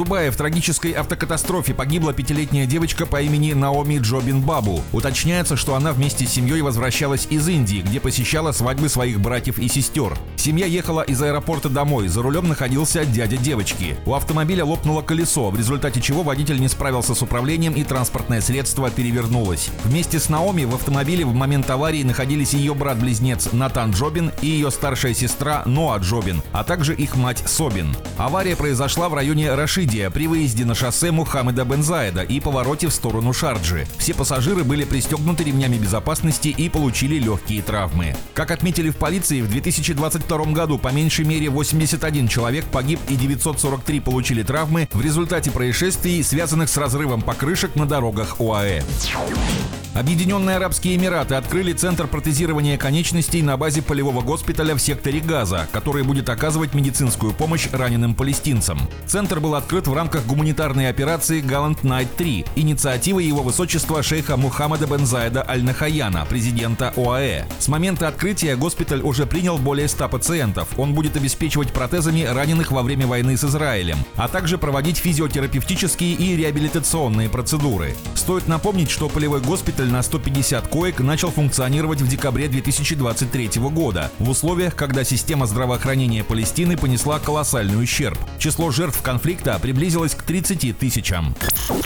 Дубае в трагической автокатастрофе погибла пятилетняя девочка по имени Наоми Джобин Бабу. Уточняется, что она вместе с семьей возвращалась из Индии, где посещала свадьбы своих братьев и сестер. Семья ехала из аэропорта домой, за рулем находился дядя девочки. У автомобиля лопнуло колесо, в результате чего водитель не справился с управлением и транспортное средство перевернулось. Вместе с Наоми в автомобиле в момент аварии находились ее брат-близнец Натан Джобин и ее старшая сестра Ноа Джобин, а также их мать Собин. Авария произошла в районе Раши Рашидия при выезде на шоссе Мухаммеда Бензаида и повороте в сторону Шарджи. Все пассажиры были пристегнуты ремнями безопасности и получили легкие травмы. Как отметили в полиции, в 2022 году по меньшей мере 81 человек погиб и 943 получили травмы в результате происшествий, связанных с разрывом покрышек на дорогах УАЭ. Объединенные Арабские Эмираты открыли центр протезирования конечностей на базе полевого госпиталя в секторе Газа, который будет оказывать медицинскую помощь раненым палестинцам. Центр был открыт в рамках гуманитарной операции Gallant Night 3, инициативы его высочества шейха Мухаммада бен Заида Аль-Нахаяна, президента ОАЭ. С момента открытия госпиталь уже принял более 100 пациентов. Он будет обеспечивать протезами раненых во время войны с Израилем, а также проводить физиотерапевтические и реабилитационные процедуры. Стоит напомнить, что полевой госпиталь на 150 коек начал функционировать в декабре 2023 года, в условиях, когда система здравоохранения Палестины понесла колоссальный ущерб. Число жертв конфликта приблизилось к 30 тысячам.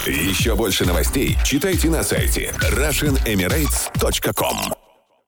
Еще больше новостей читайте на сайте RussianEmirates.com